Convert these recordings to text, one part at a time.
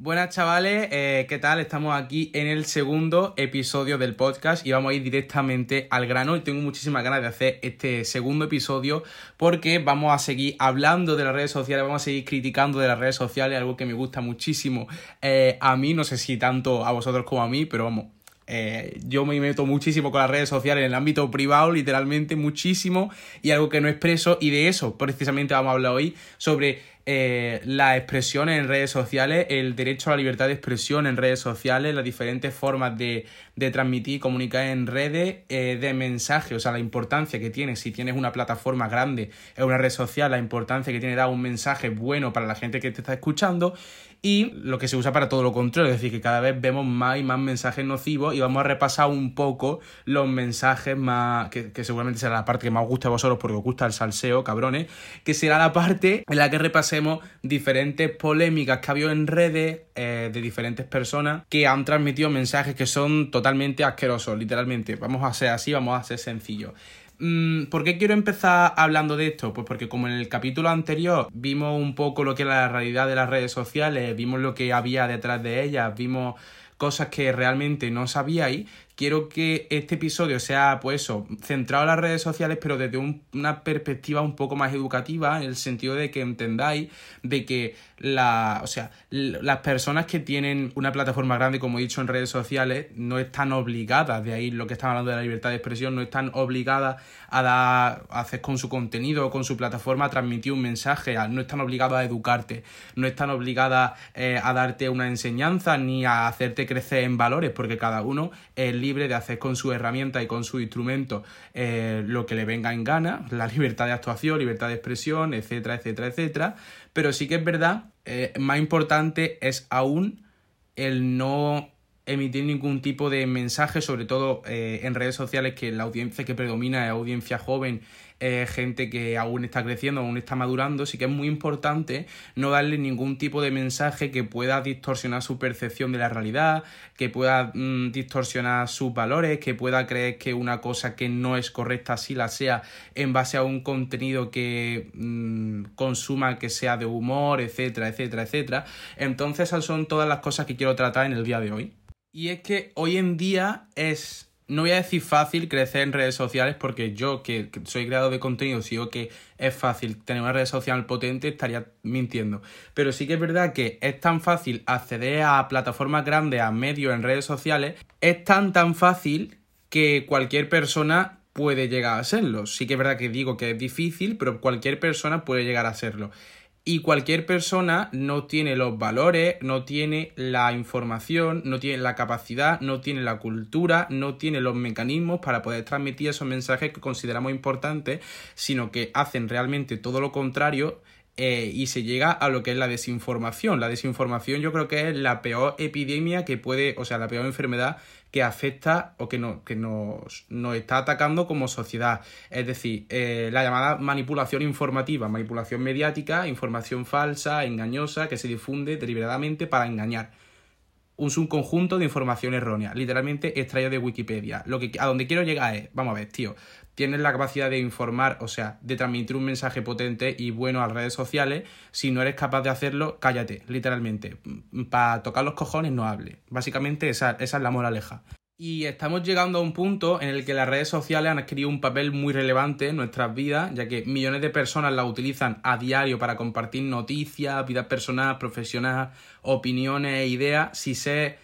Buenas chavales, eh, ¿qué tal? Estamos aquí en el segundo episodio del podcast y vamos a ir directamente al grano y tengo muchísimas ganas de hacer este segundo episodio porque vamos a seguir hablando de las redes sociales, vamos a seguir criticando de las redes sociales, algo que me gusta muchísimo eh, a mí, no sé si tanto a vosotros como a mí, pero vamos, eh, yo me meto muchísimo con las redes sociales en el ámbito privado, literalmente muchísimo, y algo que no expreso, y de eso precisamente vamos a hablar hoy, sobre eh, las expresiones en redes sociales, el derecho a la libertad de expresión en redes sociales, las diferentes formas de, de transmitir y comunicar en redes, eh, de mensaje, o sea, la importancia que tiene, si tienes una plataforma grande en una red social, la importancia que tiene dar un mensaje bueno para la gente que te está escuchando y lo que se usa para todo lo contrario, es decir, que cada vez vemos más y más mensajes nocivos y vamos a repasar un poco los mensajes más, que, seguramente será la parte que más os gusta a vosotros porque os gusta el salseo, cabrones, que será la parte en la que diferentes polémicas que ha habido en redes eh, de diferentes personas que han transmitido mensajes que son totalmente asquerosos, literalmente. Vamos a ser así, vamos a ser sencillos. Mm, ¿Por qué quiero empezar hablando de esto? Pues porque como en el capítulo anterior vimos un poco lo que era la realidad de las redes sociales, vimos lo que había detrás de ellas, vimos cosas que realmente no sabíais, quiero que este episodio sea, pues eso, centrado en las redes sociales, pero desde una perspectiva un poco más educativa, en el sentido de que entendáis de que la, o sea, las personas que tienen una plataforma grande, como he dicho, en redes sociales, no están obligadas, de ahí lo que estamos hablando de la libertad de expresión, no están obligadas a dar, a hacer con su contenido o con su plataforma, a transmitir un mensaje, no están obligadas a educarte, no están obligadas eh, a darte una enseñanza ni a hacerte crecer en valores, porque cada uno es libre de hacer con su herramienta y con su instrumento eh, lo que le venga en gana, la libertad de actuación, libertad de expresión, etcétera, etcétera, etcétera. Pero sí que es verdad, eh, más importante es aún el no emitir ningún tipo de mensaje, sobre todo eh, en redes sociales, que la audiencia que predomina es audiencia joven gente que aún está creciendo, aún está madurando, sí que es muy importante no darle ningún tipo de mensaje que pueda distorsionar su percepción de la realidad, que pueda mm, distorsionar sus valores, que pueda creer que una cosa que no es correcta sí la sea en base a un contenido que mm, consuma que sea de humor, etcétera, etcétera, etcétera. Entonces esas son todas las cosas que quiero tratar en el día de hoy. Y es que hoy en día es no voy a decir fácil crecer en redes sociales porque yo, que, soy creador de contenido, si digo que es fácil tener una red social potente, estaría mintiendo. Pero sí que es verdad que es tan fácil acceder a plataformas grandes, a medios en redes sociales, es tan tan fácil que cualquier persona puede llegar a serlo. Sí que es verdad que digo que es difícil, pero cualquier persona puede llegar a serlo y cualquier persona no tiene los valores, no tiene la información, no tiene la capacidad, no tiene la cultura, no tiene los mecanismos para poder transmitir esos mensajes que consideramos importantes, sino que hacen realmente todo lo contrario eh, y se llega a lo que es la desinformación. La desinformación yo creo que es la peor epidemia que puede, o sea, la peor enfermedad que afecta o que, no, que nos, nos, está atacando como sociedad. Es decir, eh, la llamada manipulación informativa, manipulación mediática, información falsa, engañosa, que se difunde deliberadamente para engañar. Un subconjunto de información errónea, literalmente extraído de Wikipedia. Lo que, a donde quiero llegar es, vamos a ver, tío, tienes la capacidad de informar, o sea, de transmitir un mensaje potente y bueno a las redes sociales, si no eres capaz de hacerlo, cállate, literalmente. Para tocar los cojones no hable. Básicamente esa, esa es la moraleja. Y estamos llegando a un punto en el que las redes sociales han adquirido un papel muy relevante en nuestras vidas, ya que millones de personas las utilizan a diario para compartir noticias, vidas personales, profesionales, opiniones e ideas, si se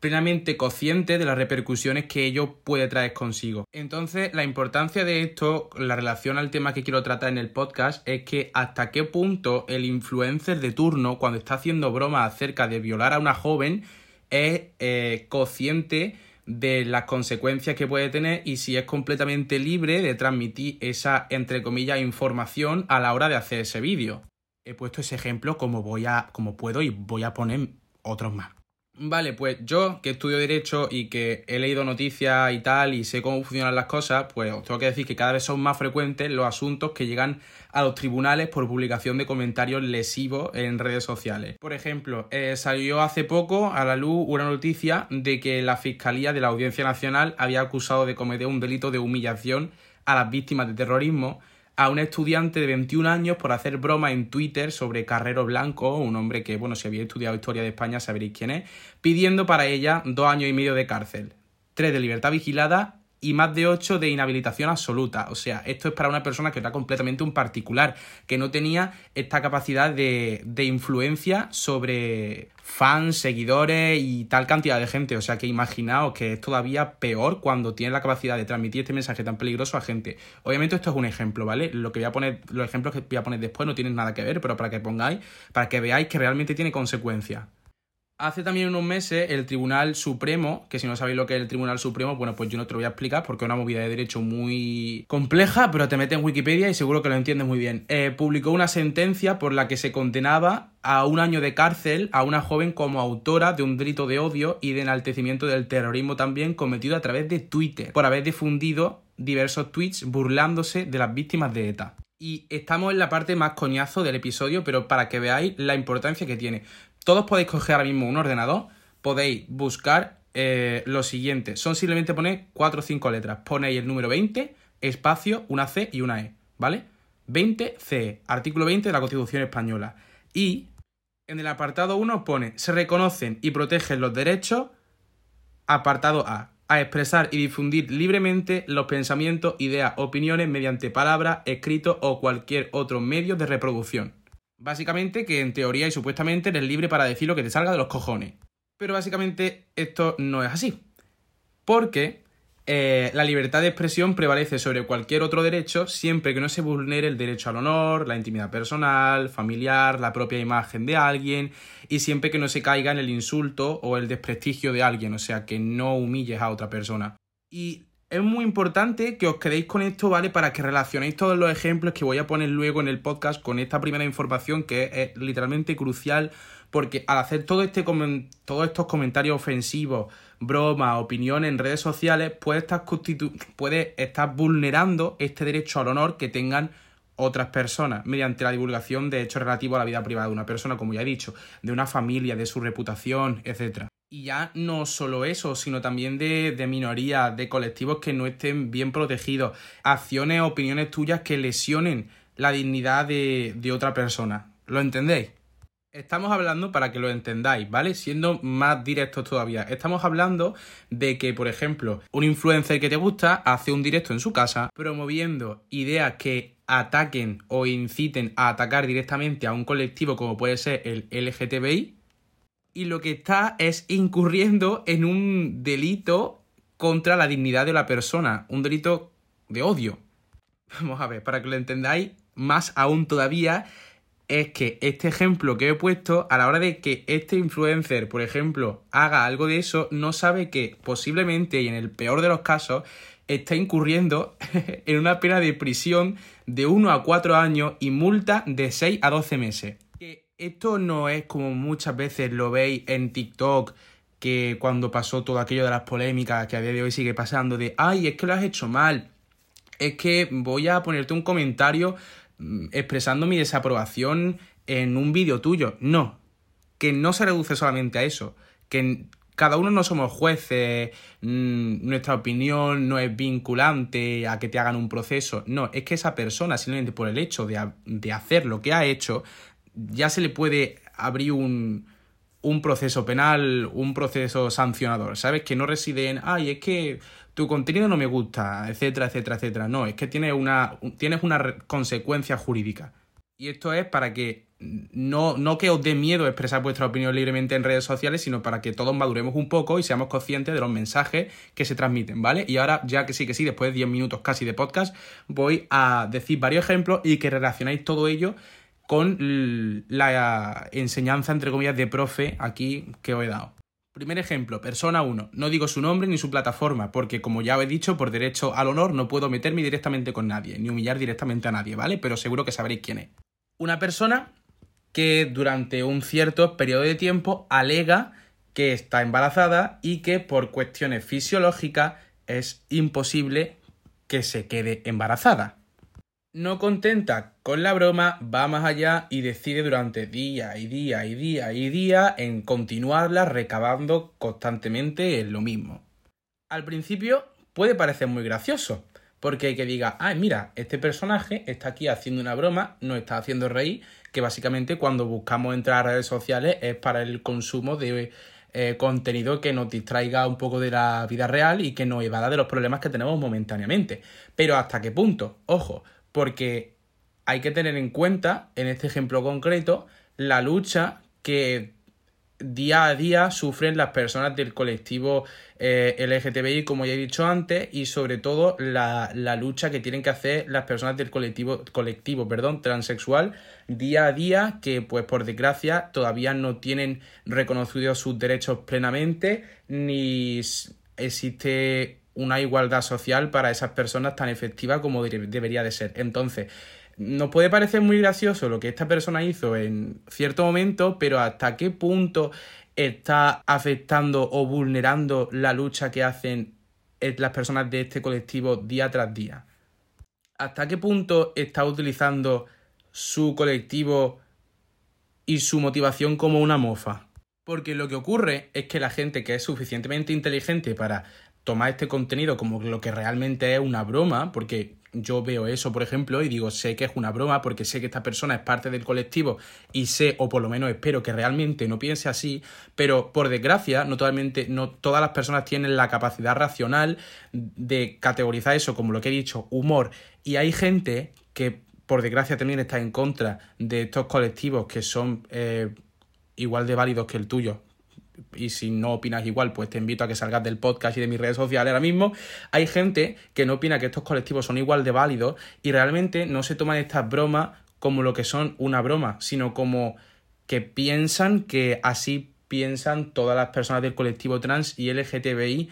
plenamente consciente de las repercusiones que ello puede traer consigo. Entonces, la importancia de esto, la relación al tema que quiero tratar en el podcast, es que hasta qué punto el influencer de turno, cuando está haciendo bromas acerca de violar a una joven, es eh, consciente de las consecuencias que puede tener y si es completamente libre de transmitir esa, entre comillas, información a la hora de hacer ese vídeo. He puesto ese ejemplo como voy a, como puedo y voy a poner otros más. Vale, pues yo que estudio Derecho y que he leído noticias y tal y sé cómo funcionan las cosas, pues os tengo que decir que cada vez son más frecuentes los asuntos que llegan a los tribunales por publicación de comentarios lesivos en redes sociales. Por ejemplo, eh, salió hace poco a la luz una noticia de que la Fiscalía de la Audiencia Nacional había acusado de cometer un delito de humillación a las víctimas de terrorismo a un estudiante de 21 años por hacer broma en Twitter sobre Carrero Blanco, un hombre que, bueno, si habéis estudiado historia de España sabréis quién es, pidiendo para ella dos años y medio de cárcel, tres de libertad vigilada y más de 8 de inhabilitación absoluta. O sea, esto es para una persona que era completamente un particular, que no tenía esta capacidad de, de, influencia sobre fans, seguidores y tal cantidad de gente. O sea, que imaginaos que es todavía peor cuando tiene la capacidad de transmitir este mensaje tan peligroso a gente. Obviamente esto es un ejemplo, ¿vale? Lo que voy a poner, los ejemplos que voy a poner después no tienen nada que ver, pero para que pongáis, para que veáis que realmente tiene consecuencias. Hace también unos meses el Tribunal Supremo, que si no sabéis lo que es el Tribunal Supremo, bueno, pues yo no te lo voy a explicar porque es una movida de derecho muy compleja, pero te metes en Wikipedia y seguro que lo entiendes muy bien. Eh, publicó una sentencia por la que se condenaba a un año de cárcel a una joven como autora de un delito de odio y de enaltecimiento del terrorismo también cometido a través de Twitter, por haber difundido diversos tweets burlándose de las víctimas de ETA. Y estamos en la parte más coñazo del episodio, pero para que veáis la importancia que tiene. Todos podéis coger ahora mismo un ordenador, podéis buscar eh, lo siguiente. Son simplemente poner 4 o 5 letras. Ponéis el número 20, espacio, una C y una E, ¿vale? 20C, artículo 20 de la Constitución Española. Y en el apartado 1 pone, se reconocen y protegen los derechos, apartado A, a expresar y difundir libremente los pensamientos, ideas, opiniones mediante palabras, escritos o cualquier otro medio de reproducción. Básicamente que en teoría y supuestamente eres libre para decir lo que te salga de los cojones. Pero básicamente esto no es así. Porque eh, la libertad de expresión prevalece sobre cualquier otro derecho siempre que no se vulnere el derecho al honor, la intimidad personal, familiar, la propia imagen de alguien y siempre que no se caiga en el insulto o el desprestigio de alguien, o sea, que no humilles a otra persona. Y es muy importante que os quedéis con esto, ¿vale? Para que relacionéis todos los ejemplos que voy a poner luego en el podcast con esta primera información que es, literalmente crucial porque al hacer todo este todos estos comentarios ofensivos, bromas, opiniones en redes sociales, puede estar, puede estar vulnerando este derecho al honor que tengan otras personas mediante la divulgación de hechos relativos a la vida privada de una persona, como ya he dicho, de una familia, de su reputación, etc. Y ya no solo eso, sino también de, de minorías, de colectivos que no estén bien protegidos, acciones, opiniones tuyas que lesionen la dignidad de, de otra persona. ¿Lo entendéis? Estamos hablando, para que lo entendáis, ¿vale? Siendo más directos todavía, estamos hablando de que, por ejemplo, un influencer que te gusta hace un directo en su casa promoviendo ideas que ataquen o inciten a atacar directamente a un colectivo como puede ser el LGTBI, y lo que está es incurriendo en un delito contra la dignidad de la persona, un delito de odio. Vamos a ver, para que lo entendáis más aún todavía, es que este ejemplo que he puesto, a la hora de que este influencer, por ejemplo, haga algo de eso, no sabe que posiblemente, y en el peor de los casos, está incurriendo en una pena de prisión de 1 a 4 años y multa de 6 a 12 meses esto no es como muchas veces lo veis en TikTok, que cuando pasó todo aquello de las polémicas que a día de hoy sigue pasando, de, ay, es que lo has hecho mal, es que voy a ponerte un comentario mm, expresando mi desaprobación en un vídeo tuyo. No, que no se reduce solamente a eso, que cada uno no somos jueces, mm, nuestra opinión no es vinculante a que te hagan un proceso, no, es que esa persona simplemente por el hecho de, de hacer lo que ha hecho, ya se le puede abrir un, un proceso penal, un proceso sancionador, ¿sabes? Que no reside en, ay, es que tu contenido no me gusta, etcétera, etcétera, etcétera. No, es que tienes una, tienes una consecuencia jurídica. Y esto es para que no, no que os dé miedo expresar vuestra opinión libremente en redes sociales, sino para que todos maduremos un poco y seamos conscientes de los mensajes que se transmiten, ¿vale? Y ahora, ya que sí que sí, después de 10 minutos casi de podcast, voy a decir varios ejemplos y que relacionáis todo ello con la enseñanza, entre comillas, de profe aquí que os he dado. Primer ejemplo, persona 1. No digo su nombre ni su plataforma, porque como ya os he dicho, por derecho al honor no puedo meterme directamente con nadie, ni humillar directamente a nadie, ¿vale? Pero seguro que sabréis quién es. Una persona que durante un cierto periodo de tiempo alega que está embarazada y que por cuestiones fisiológicas es imposible que se quede embarazada. No contenta con la broma, va más allá y decide durante día y día y día y día en continuarla recabando constantemente en lo mismo. Al principio puede parecer muy gracioso, porque que diga, ah, mira, este personaje está aquí haciendo una broma, nos está haciendo reír, que básicamente cuando buscamos entrar a redes sociales es para el consumo de eh, contenido que nos distraiga un poco de la vida real y que nos evada de los problemas que tenemos momentáneamente. Pero hasta qué punto, ojo, porque hay que tener en cuenta, en este ejemplo concreto, la lucha que día a día sufren las personas del colectivo eh, LGTBI, como ya he dicho antes, y sobre todo la, lucha que tienen que hacer las personas del colectivo, colectivo perdón, transexual día a día, que pues por desgracia todavía no tienen reconocidos sus derechos plenamente, ni existe una igualdad social para esas personas tan efectiva como debería de ser. Entonces, nos puede parecer muy gracioso lo que esta persona hizo en cierto momento, pero hasta qué punto está afectando o vulnerando la lucha que hacen las personas de este colectivo día tras día. ¿Hasta qué punto está utilizando su colectivo y su motivación como una mofa? Porque lo que ocurre es que la gente que es suficientemente inteligente para tomar este contenido como lo que realmente es una broma, porque yo veo eso, por ejemplo, y digo, sé que es una broma porque sé que esta persona es parte del colectivo y sé, o por lo menos espero que realmente no piense así, pero por desgracia, no, totalmente, no todas las personas tienen la capacidad racional de categorizar eso como lo que he dicho, humor, y hay gente que por desgracia también está en contra de estos colectivos que son eh, igual de válidos que el tuyo, y si no opinas igual, pues te invito a que salgas del podcast y de mis redes sociales ahora mismo. Hay gente que no opina que estos colectivos son igual de válidos y realmente no se toman estas bromas como lo que son una broma, sino como que piensan que así piensan todas las personas del colectivo trans y LGTBI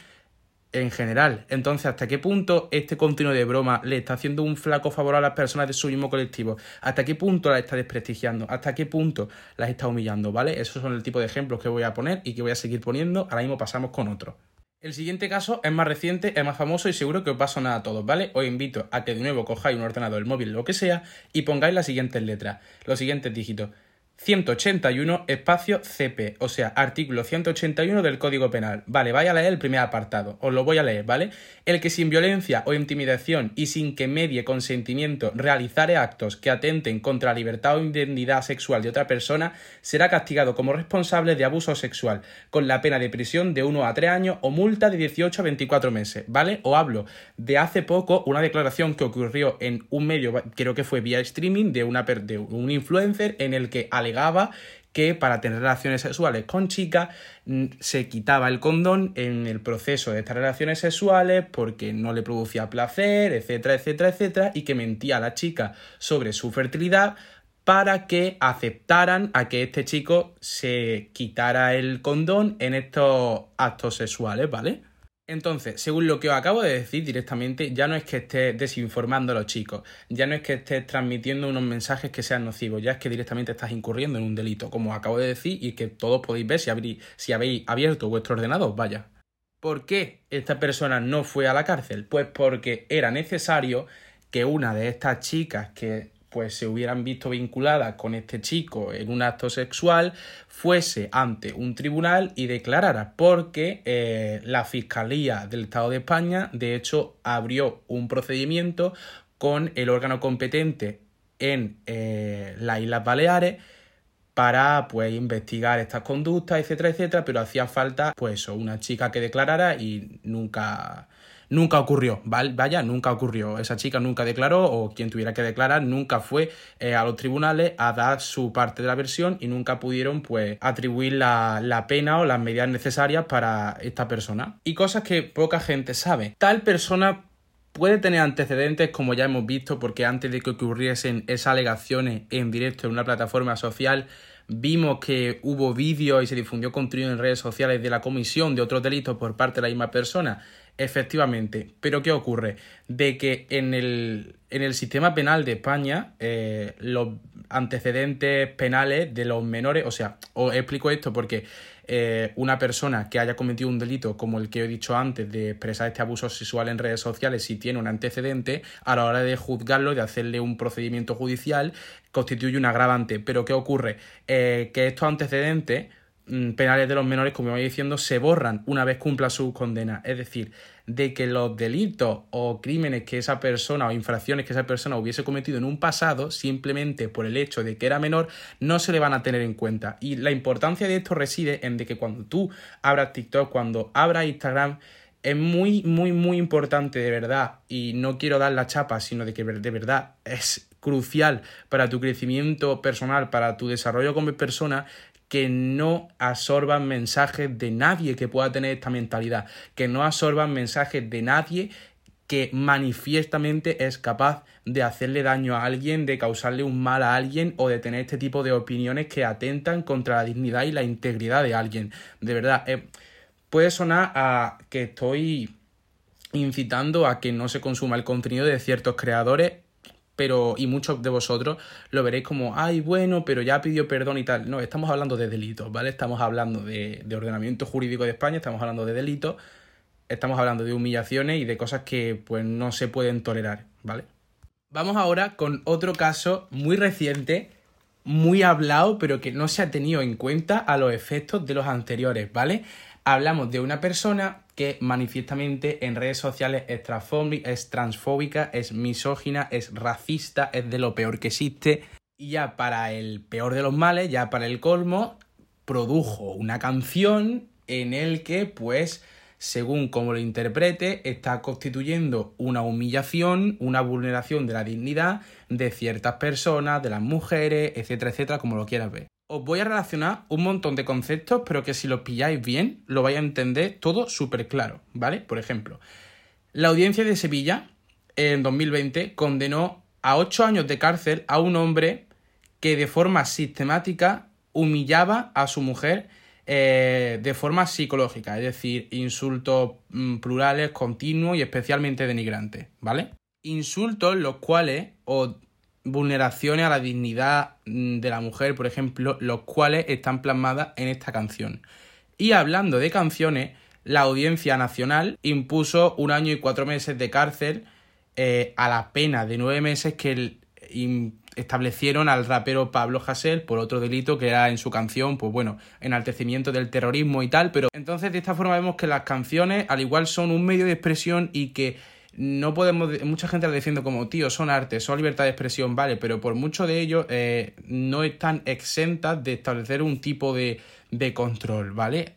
en general. Entonces, ¿hasta qué punto este continuo de broma le está haciendo un flaco favor a las personas de su mismo colectivo? ¿Hasta qué punto las está desprestigiando? ¿Hasta qué punto las está humillando? ¿Vale? Esos son el tipo de ejemplos que voy a poner y que voy a seguir poniendo. Ahora mismo pasamos con otro. El siguiente caso es más reciente, es más famoso y seguro que os va a sonar a todos, ¿vale? Os invito a que de nuevo cojáis un ordenador, el móvil, lo que sea, y pongáis las siguientes letras, los siguientes dígitos. 181 espacio CP, o sea, artículo 181 del Código Penal. Vale, vaya a leer el primer apartado, os lo voy a leer, ¿vale? El que sin violencia o intimidación y sin que medie consentimiento realizare actos que atenten contra la libertad o indemnidad sexual de otra persona será castigado como responsable de abuso sexual, con la pena de prisión de 1 a 3 años o multa de 18 a 24 meses, ¿vale? O hablo de hace poco una declaración que ocurrió en un medio, creo que fue vía streaming, de, una, de un influencer en el que alegaba que para tener relaciones sexuales con chicas mm, se quitaba el condón en el proceso de estas relaciones sexuales porque no le producía placer, etcétera, etcétera, etcétera, y que mentía a la chica sobre su fertilidad para que aceptaran a que este chico se quitara el condón en estos actos sexuales, ¿vale? Entonces, según lo que os acabo de decir directamente, ya no es que estés desinformando a los chicos, ya no es que estés transmitiendo unos mensajes que sean nocivos, ya es que directamente estás incurriendo en un delito, como os acabo de decir, y que todos podéis ver si, si habéis abierto vuestro ordenador, vaya. ¿Por qué esta persona no fue a la cárcel? Pues porque era necesario que una de estas chicas que pues se hubieran visto vinculadas con este chico en un acto sexual, fuese ante un tribunal y declarara, porque eh, la Fiscalía del Estado de España, de hecho, abrió un procedimiento con el órgano competente en eh, las Islas Baleares para pues investigar estas conductas, etcétera, etcétera, pero hacía falta pues una chica que declarara y nunca nunca ocurrió, vaya, nunca ocurrió. Esa chica nunca declaró o quien tuviera que declarar nunca fue eh, a los tribunales a dar su parte de la versión y nunca pudieron pues atribuir la, la pena o las medidas necesarias para esta persona. Y cosas que poca gente sabe. Tal persona puede tener antecedentes, como ya hemos visto, porque antes de que ocurriesen esas alegaciones en directo en una plataforma social, vimos que hubo vídeos y se difundió contenido en redes sociales de la comisión de otros delitos por parte de la misma persona Efectivamente, pero ¿qué ocurre? De que en el, en el sistema penal de España eh, los antecedentes penales de los menores, o sea, os explico esto porque eh, una persona que haya cometido un delito como el que he dicho antes de expresar este abuso sexual en redes sociales, si tiene un antecedente, a la hora de juzgarlo, de hacerle un procedimiento judicial, constituye un agravante. Pero ¿qué ocurre? Eh, que estos antecedentes penales de los menores, como iba diciendo, se borran una vez cumpla su condena. Es decir, de que los delitos o crímenes que esa persona o infracciones que esa persona hubiese cometido en un pasado, simplemente por el hecho de que era menor, no se le van a tener en cuenta. Y la importancia de esto reside en de que cuando tú abras TikTok, cuando abras Instagram, es muy, muy, muy importante de verdad, y no quiero dar la chapa, sino de que de verdad es crucial para tu crecimiento personal, para tu desarrollo como persona, que no absorban mensajes de nadie que pueda tener esta mentalidad, que no absorban mensajes de nadie que manifiestamente es capaz de hacerle daño a alguien, de causarle un mal a alguien o de tener este tipo de opiniones que atentan contra la dignidad y la integridad de alguien. De verdad, eh, puede sonar a que estoy incitando a que no se consuma el contenido de ciertos creadores pero y muchos de vosotros lo veréis como, ay, bueno, pero ya pidió perdón y tal. No, estamos hablando de delitos, ¿vale? Estamos hablando de, de ordenamiento jurídico de España, estamos hablando de delitos, estamos hablando de humillaciones y de cosas que pues no se pueden tolerar, ¿vale? Vamos ahora con otro caso muy reciente, muy hablado, pero que no se ha tenido en cuenta a los efectos de los anteriores, ¿vale? Hablamos de una persona que manifiestamente en redes sociales es, es transfóbica, es misógina, es racista, es de lo peor que existe. Y ya para el peor de los males, ya para el colmo, produjo una canción en el que, pues, según como lo interprete, está constituyendo una humillación, una vulneración de la dignidad de ciertas personas, de las mujeres, etcétera, etcétera, como lo quieras ver os voy a relacionar un montón de conceptos, pero que si los pilláis bien, lo vais a entender todo súper claro, ¿vale? Por ejemplo, la audiencia de Sevilla en 2020 condenó a 8 años de cárcel a un hombre que de forma sistemática humillaba a su mujer eh, de forma psicológica, es decir, insultos mm, plurales continuos y especialmente denigrantes, ¿vale? Insultos los cuales, o vulneraciones a la dignidad mm, de la mujer, por ejemplo, los cuales están plasmadas en esta canción. Y hablando de canciones, la Audiencia Nacional impuso un año y cuatro meses de cárcel eh, a la pena de nueve meses que establecieron al rapero Pablo Hasél por otro delito que era en su canción, pues bueno, enaltecimiento del terrorismo y tal, pero entonces de esta forma vemos que las canciones al igual son un medio de expresión y que no podemos, mucha gente lo defiende como, tío, son arte, son libertad de expresión, vale, pero por mucho de ello eh, no están exentas de establecer un tipo de, de control, ¿vale?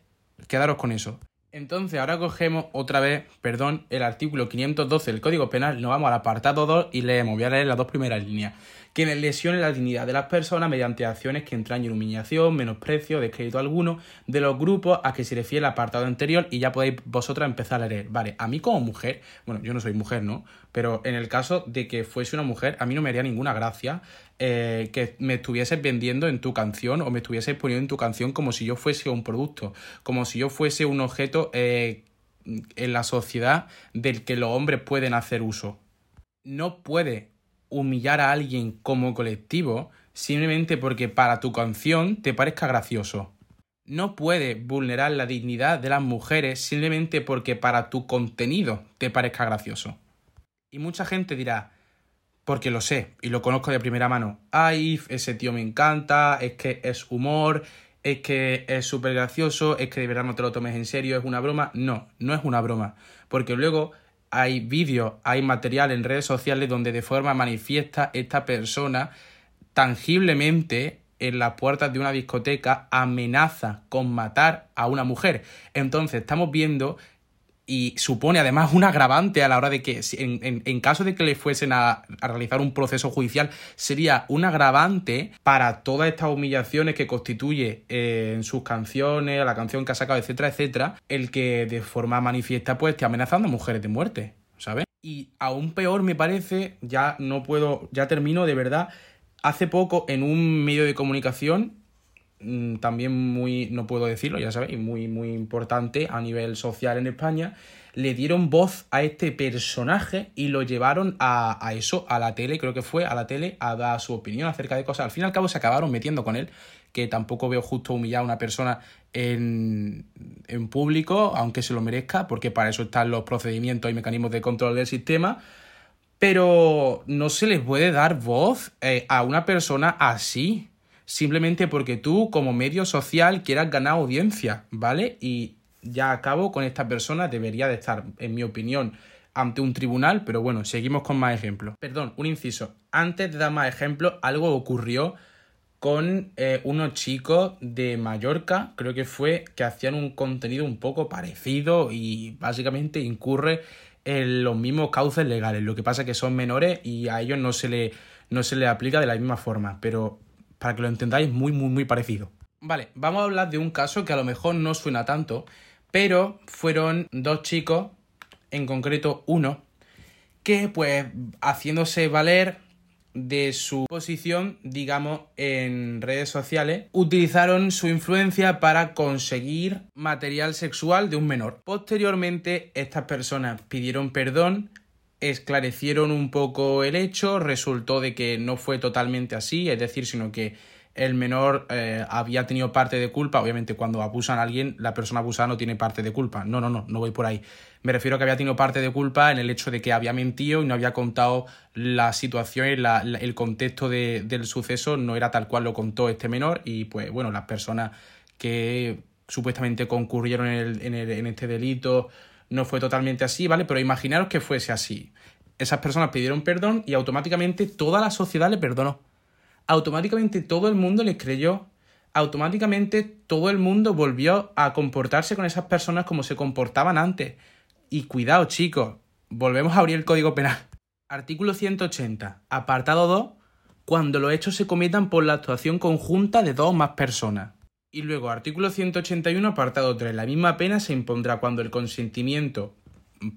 Quedaros con eso. Entonces, ahora cogemos otra vez, perdón, el artículo 512 del Código Penal, nos vamos al apartado 2 y leemos, voy a leer las dos primeras líneas quienes lesionen la dignidad de las personas mediante acciones que entrañen humillación, menosprecio, descrédito alguno de los grupos a que se refiere el apartado anterior y ya podéis vosotras empezar a leer. Vale, a mí como mujer, bueno, yo no soy mujer, ¿no? Pero en el caso de que fuese una mujer, a mí no me haría ninguna gracia eh, que me estuvieses vendiendo en tu canción o me estuvieses poniendo en tu canción como si yo fuese un producto, como si yo fuese un objeto eh, en la sociedad del que los hombres pueden hacer uso. No puede humillar a alguien como colectivo simplemente porque para tu canción te parezca gracioso. No puedes vulnerar la dignidad de las mujeres simplemente porque para tu contenido te parezca gracioso. Y mucha gente dirá, porque lo sé y lo conozco de primera mano, ay, ese tío me encanta, es que es humor, es que es súper gracioso, es que de verdad no te lo tomes en serio, es una broma. No, no es una broma, porque luego hay vídeos, hay material en redes sociales donde de forma manifiesta esta persona tangiblemente en las puertas de una discoteca amenaza con matar a una mujer. Entonces estamos viendo y supone además un agravante a la hora de que, en, en, caso de que le fuesen a, realizar un proceso judicial, sería un agravante para todas estas humillaciones que constituye eh, en sus canciones, la canción que ha sacado, etcétera, etcétera, el que de forma manifiesta pues esté amenazando a mujeres de muerte, ¿sabes? Y aún peor me parece, ya no puedo, ya termino de verdad, hace poco en un medio de comunicación también muy, no puedo decirlo, ya sabéis, muy, muy importante a nivel social en España, le dieron voz a este personaje y lo llevaron a, a, eso, a la tele, creo que fue a la tele, a dar su opinión acerca de cosas. Al fin y al cabo se acabaron metiendo con él, que tampoco veo justo humillar a una persona en, en público, aunque se lo merezca, porque para eso están los procedimientos y mecanismos de control del sistema. Pero no se les puede dar voz eh, a una persona así simplemente porque tú como medio social quieras ganar audiencia, ¿vale? Y ya acabo con esta persona, debería de estar, en mi opinión, ante un tribunal, pero bueno, seguimos con más ejemplos. Perdón, un inciso. Antes de dar más ejemplos, algo ocurrió con eh, unos chicos de Mallorca, creo que fue, que hacían un contenido un poco parecido y básicamente incurre en los mismos cauces legales. Lo que pasa es que son menores y a ellos no se le, no se les aplica de la misma forma, pero para que lo entendáis, muy, muy, muy parecido. Vale, vamos a hablar de un caso que a lo mejor no suena tanto, pero fueron dos chicos, en concreto uno, que pues haciéndose valer de su posición, digamos, en redes sociales, utilizaron su influencia para conseguir material sexual de un menor. Posteriormente, estas personas pidieron perdón, esclarecieron un poco el hecho, resultó de que no fue totalmente así, es decir, sino que el menor eh, había tenido parte de culpa. Obviamente, cuando abusan a alguien, la persona abusada no tiene parte de culpa. No, no, no, no voy por ahí. Me refiero a que había tenido parte de culpa en el hecho de que había mentido y no había contado la situación y el contexto del suceso no era tal cual lo contó este menor. Y pues, bueno, las personas que supuestamente concurrieron en, en este delito no fue totalmente así, ¿vale? Pero imaginaros que fuese así. Esas personas pidieron perdón y automáticamente toda la sociedad le perdonó automáticamente todo el mundo les creyó, automáticamente todo el mundo volvió a comportarse con esas personas como se comportaban antes. Y cuidado chicos, volvemos a abrir el Código Penal. Artículo 180, apartado 2, cuando los hechos se cometan por la actuación conjunta de dos o más personas. Y luego, artículo 181, apartado 3, la misma pena se impondrá cuando el consentimiento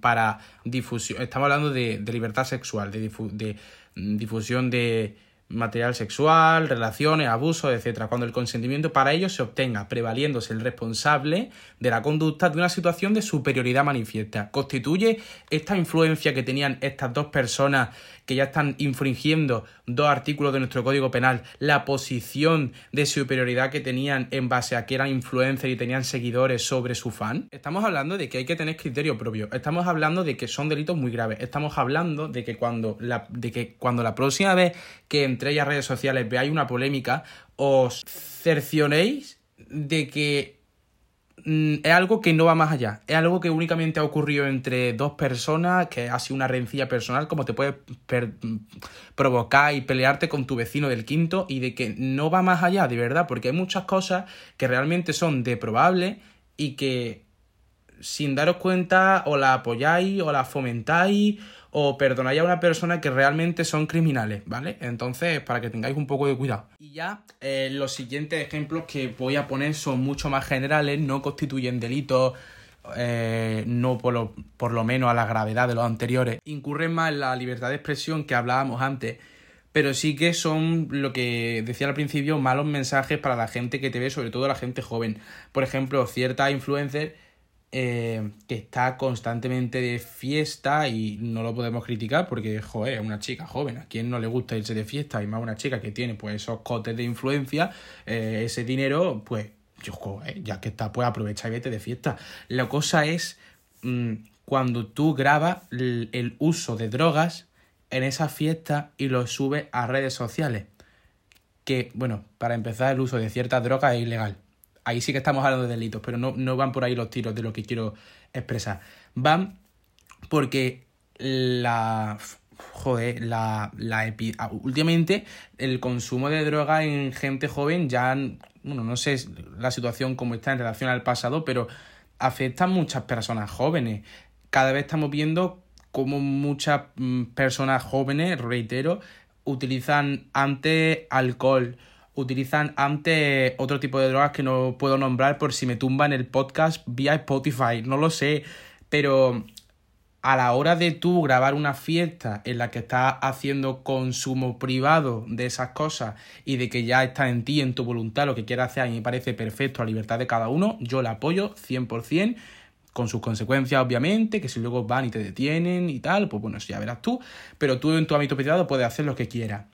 para difusión, estamos hablando de, libertad sexual, de difusión de, material sexual, relaciones, abusos, etc., cuando el consentimiento para ello se obtenga prevaliéndose el responsable de la conducta de una situación de superioridad manifiesta. Constituye esta influencia que tenían estas dos personas que ya están infringiendo dos artículos de nuestro Código Penal, la posición de superioridad que tenían en base a que eran influencers y tenían seguidores sobre su fan. Estamos hablando de que hay que tener criterio propio. Estamos hablando de que son delitos muy graves. Estamos hablando de que cuando la, de que cuando la próxima vez que entre ellas redes sociales veáis una polémica, os cercionéis de que es algo que no va más allá. Es algo que únicamente ha ocurrido entre dos personas, que ha sido una rencilla personal, como te puede provocar y pelearte con tu vecino del quinto, y de que no va más allá, de verdad, porque hay muchas cosas que realmente son deprobables y que sin daros cuenta o la apoyáis o la fomentáis o perdonáis a una persona que realmente son criminales, ¿vale? Entonces, para que tengáis un poco de cuidado. Y ya, eh, los siguientes ejemplos que voy a poner son mucho más generales, no constituyen delitos, eh, no por lo, por lo menos a la gravedad de los anteriores, incurren más en la libertad de expresión que hablábamos antes, pero sí que son lo que decía al principio, malos mensajes para la gente que te ve, sobre todo la gente joven. Por ejemplo, ciertas influencers eh, que está constantemente de fiesta y no lo podemos criticar porque, joder, es una chica joven. ¿A quién no le gusta irse de fiesta? Y más una chica que tiene pues esos cotes de influencia, eh, ese dinero, pues, joder, ya que está, pues aprovecha y vete de fiesta. La cosa es mm, cuando tú grabas el, uso de drogas en esa fiesta y lo subes a redes sociales. Que, bueno, para empezar, el uso de ciertas drogas es ilegal ahí sí que estamos hablando de delitos, pero no, no van por ahí los tiros de lo que quiero expresar. Van porque la joder, la, la ah, últimamente el consumo de droga en gente joven ya, bueno, no sé la situación como está en relación al pasado, pero afecta a muchas personas jóvenes. Cada vez estamos viendo cómo muchas mm, personas jóvenes, reitero, utilizan antes alcohol, utilizan antes otro tipo de drogas que no puedo nombrar por si me tumban el podcast vía Spotify, no lo sé, pero a la hora de tú grabar una fiesta en la que estás haciendo consumo privado de esas cosas y de que ya está en ti, en tu voluntad, lo que quieras hacer, a mí me parece perfecto, la libertad de cada uno, yo la apoyo 100%, con sus consecuencias obviamente, que si luego van y te detienen y tal, pues bueno, eso ya verás tú, pero tú en tu ámbito privado puedes hacer lo que quieras.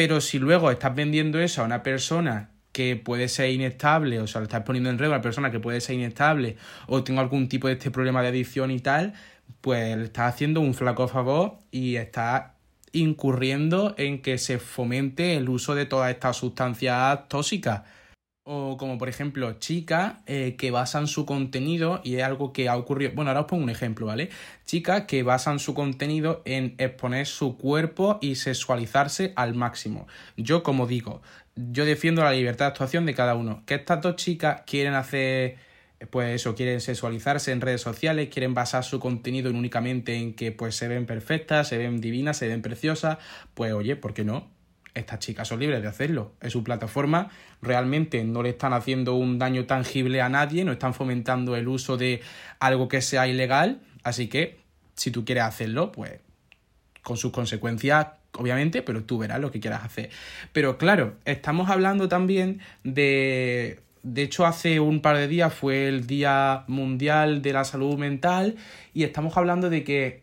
Pero si luego estás vendiendo eso a una persona que puede ser inestable, o sea, le estás poniendo en red a una persona que puede ser inestable o tenga algún tipo de este problema de adicción y tal, pues le estás haciendo un flaco favor y estás incurriendo en que se fomente el uso de todas estas sustancias tóxicas. O como por ejemplo chicas eh, que basan su contenido, y es algo que ha ocurrido, bueno, ahora os pongo un ejemplo, ¿vale? Chicas que basan su contenido en exponer su cuerpo y sexualizarse al máximo. Yo como digo, yo defiendo la libertad de actuación de cada uno. Que estas dos chicas quieren hacer, pues eso, quieren sexualizarse en redes sociales, quieren basar su contenido únicamente en que pues se ven perfectas, se ven divinas, se ven preciosas, pues oye, ¿por qué no? Estas chicas son libres de hacerlo. Es su plataforma, realmente no le están haciendo un daño tangible a nadie, no están fomentando el uso de algo que sea ilegal, así que si tú quieres hacerlo, pues con sus consecuencias, obviamente, pero tú verás lo que quieras hacer. Pero claro, estamos hablando también de... De hecho, hace un par de días fue el Día Mundial de la Salud Mental y estamos hablando de que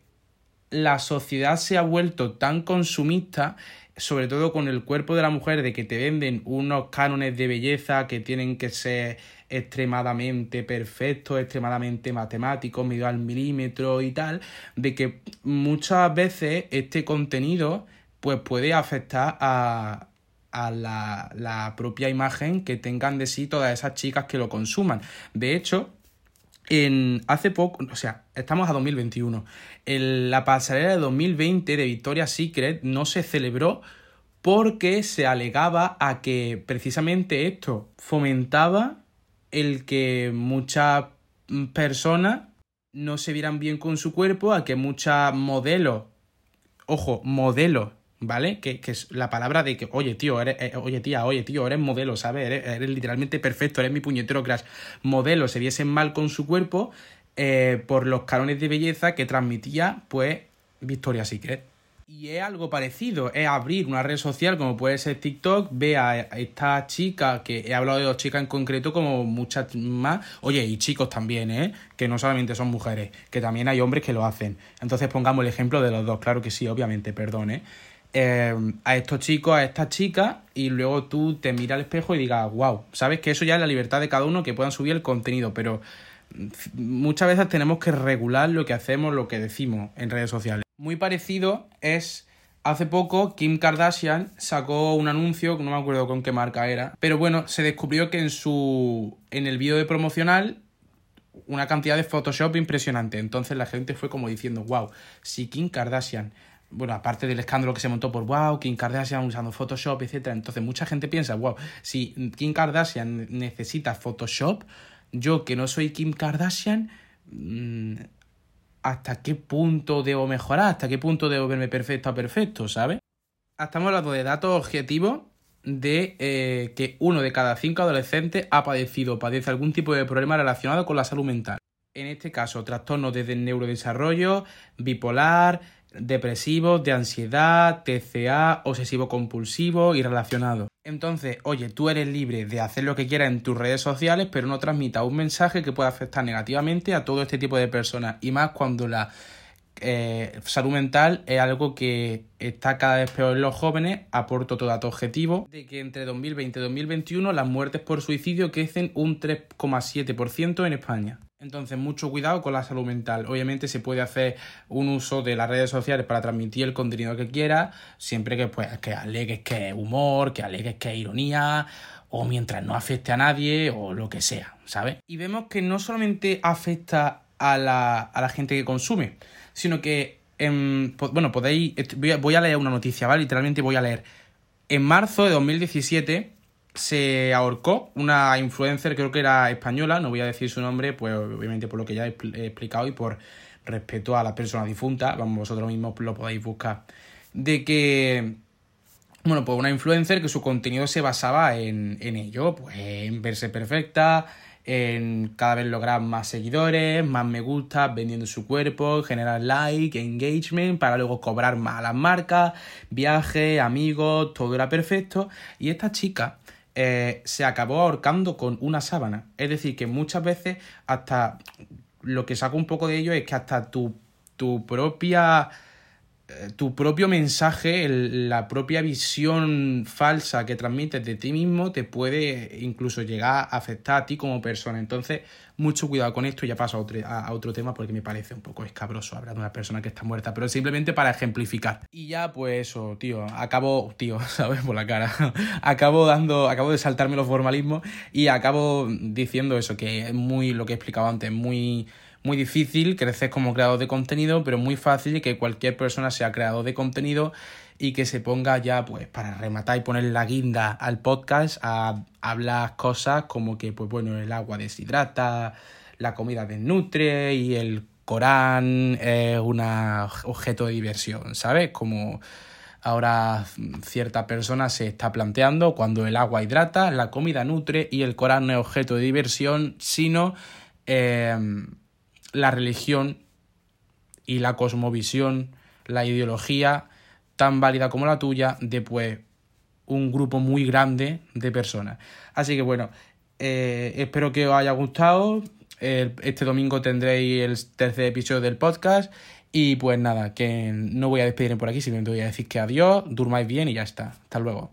la sociedad se ha vuelto tan consumista sobre todo con el cuerpo de la mujer, de que te venden unos cánones de belleza que tienen que ser extremadamente perfectos, extremadamente matemáticos, medio al milímetro y tal, de que muchas veces este contenido pues puede afectar a, a la, la propia imagen que tengan de sí todas esas chicas que lo consuman. De hecho, en hace poco, o sea, estamos a 2021. En la pasarela de 2020 de Victoria's Secret no se celebró porque se alegaba a que precisamente esto fomentaba el que muchas personas no se vieran bien con su cuerpo, a que muchas modelos, ojo, modelos ¿vale? Que, es la palabra de que, oye, tío, eres, eh, oye, tía, oye, tío, eres modelo, ¿sabes? Eres, literalmente perfecto, eres mi puñetero crash. Modelo se viesen mal con su cuerpo eh, por los canones de belleza que transmitía, pues, Victoria's Secret. Y es algo parecido, es abrir una red social como puede ser TikTok, ve a esta chica, que he hablado de dos chicas en concreto como muchas más, oye, y chicos también, ¿eh? Que no solamente son mujeres, que también hay hombres que lo hacen. Entonces pongamos el ejemplo de los dos, claro que sí, obviamente, perdón, ¿eh? Em, a estos chicos, a estas chicas, y luego tú te miras al espejo y digas, wow, sabes que eso ya es la libertad de cada uno que puedan subir el contenido, pero muchas veces tenemos que regular lo que hacemos, lo que decimos en redes sociales. Muy parecido es Hace poco Kim Kardashian sacó un anuncio, no me acuerdo con qué marca era, pero bueno, se descubrió que en su en el vídeo de promocional una cantidad de Photoshop impresionante. Entonces la gente fue como diciendo, wow, si Kim Kardashian bueno, aparte del escándalo que se montó por wow, Kim Kardashian usando Photoshop, etc. Entonces mucha gente piensa, wow, si Kim Kardashian necesita Photoshop, yo que no soy Kim Kardashian, mm, ¿hasta qué punto debo mejorar? ¿Hasta qué punto debo verme perfecto a perfecto, ¿sabes? Estamos hablando de datos objetivos de eh, que uno de cada cinco adolescentes ha padecido padece algún tipo de problema relacionado con la salud mental. En este caso, trastornos desde el neurodesarrollo, bipolar, depresivos, de ansiedad, TCA, obsesivo compulsivo y relacionado. Entonces, oye, tú eres libre de hacer lo que quieras en tus redes sociales, pero no transmita un mensaje que pueda afectar negativamente a todo este tipo de personas. Y más cuando la eh, salud mental es algo que está cada vez peor en los jóvenes. Aporto todo dato objetivo de que entre 2020 y 2021 las muertes por suicidio crecen un 3,7% en España. Entonces, mucho cuidado con la salud mental. Obviamente se puede hacer un uso de las redes sociales para transmitir el contenido que quieras, siempre que pues que alegues que es humor, que alegues que es ironía, o mientras no afecte a nadie, o lo que sea, ¿sabes? Y vemos que no solamente afecta a la, a la gente que consume, sino que, bueno, podéis, voy a leer una noticia, ¿vale? Literalmente voy a leer. En marzo de 2017 se ahorcó una influencer, creo que era española, no voy a decir su nombre, pues obviamente por lo que ya he explicado y por respeto a la persona difunta, vamos, vosotros mismos lo podéis buscar, de que, bueno, pues una influencer que su contenido se basaba en, en ello, pues en verse perfecta, en cada vez lograr más seguidores, más me gusta, vendiendo su cuerpo, generar like, engagement, para luego cobrar más a las marcas, viajes, amigos, todo era perfecto. Y esta chica eh, se acabó ahorcando con una sábana. Es decir, que muchas veces hasta lo que saco un poco de ello es que hasta tu, tu propia tu propio mensaje, la propia visión falsa que transmites de ti mismo te puede incluso llegar a afectar a ti como persona. Entonces, mucho cuidado con esto ya paso a otro, a, otro tema porque me parece un poco escabroso hablar de una persona que está muerta, pero simplemente para ejemplificar. Y ya, pues eso, tío, acabo, tío, ¿sabes? Por la cara. acabo dando, acabo de saltarme los formalismos y acabo diciendo eso, que es muy, lo que he explicado antes, muy muy difícil crecer como creador de contenido, pero muy fácil que cualquier persona sea creador de contenido y que se ponga ya, pues, para rematar y poner la guinda al podcast a hablar cosas como que, pues bueno, el agua deshidrata, la comida desnutre y el Corán es un objeto de diversión, ¿sabes? Como ahora cierta persona se está planteando cuando el agua hidrata, la comida nutre y el Corán no es objeto de diversión, sino eh, la religión y la cosmovisión, la ideología tan válida como la tuya de pues un grupo muy grande de personas. Así que bueno, eh, espero que os haya gustado. este domingo tendréis el tercer episodio del podcast. Y pues nada, que no voy a despedirme por aquí, simplemente voy a decir que adiós, durmáis bien y ya está. Hasta luego.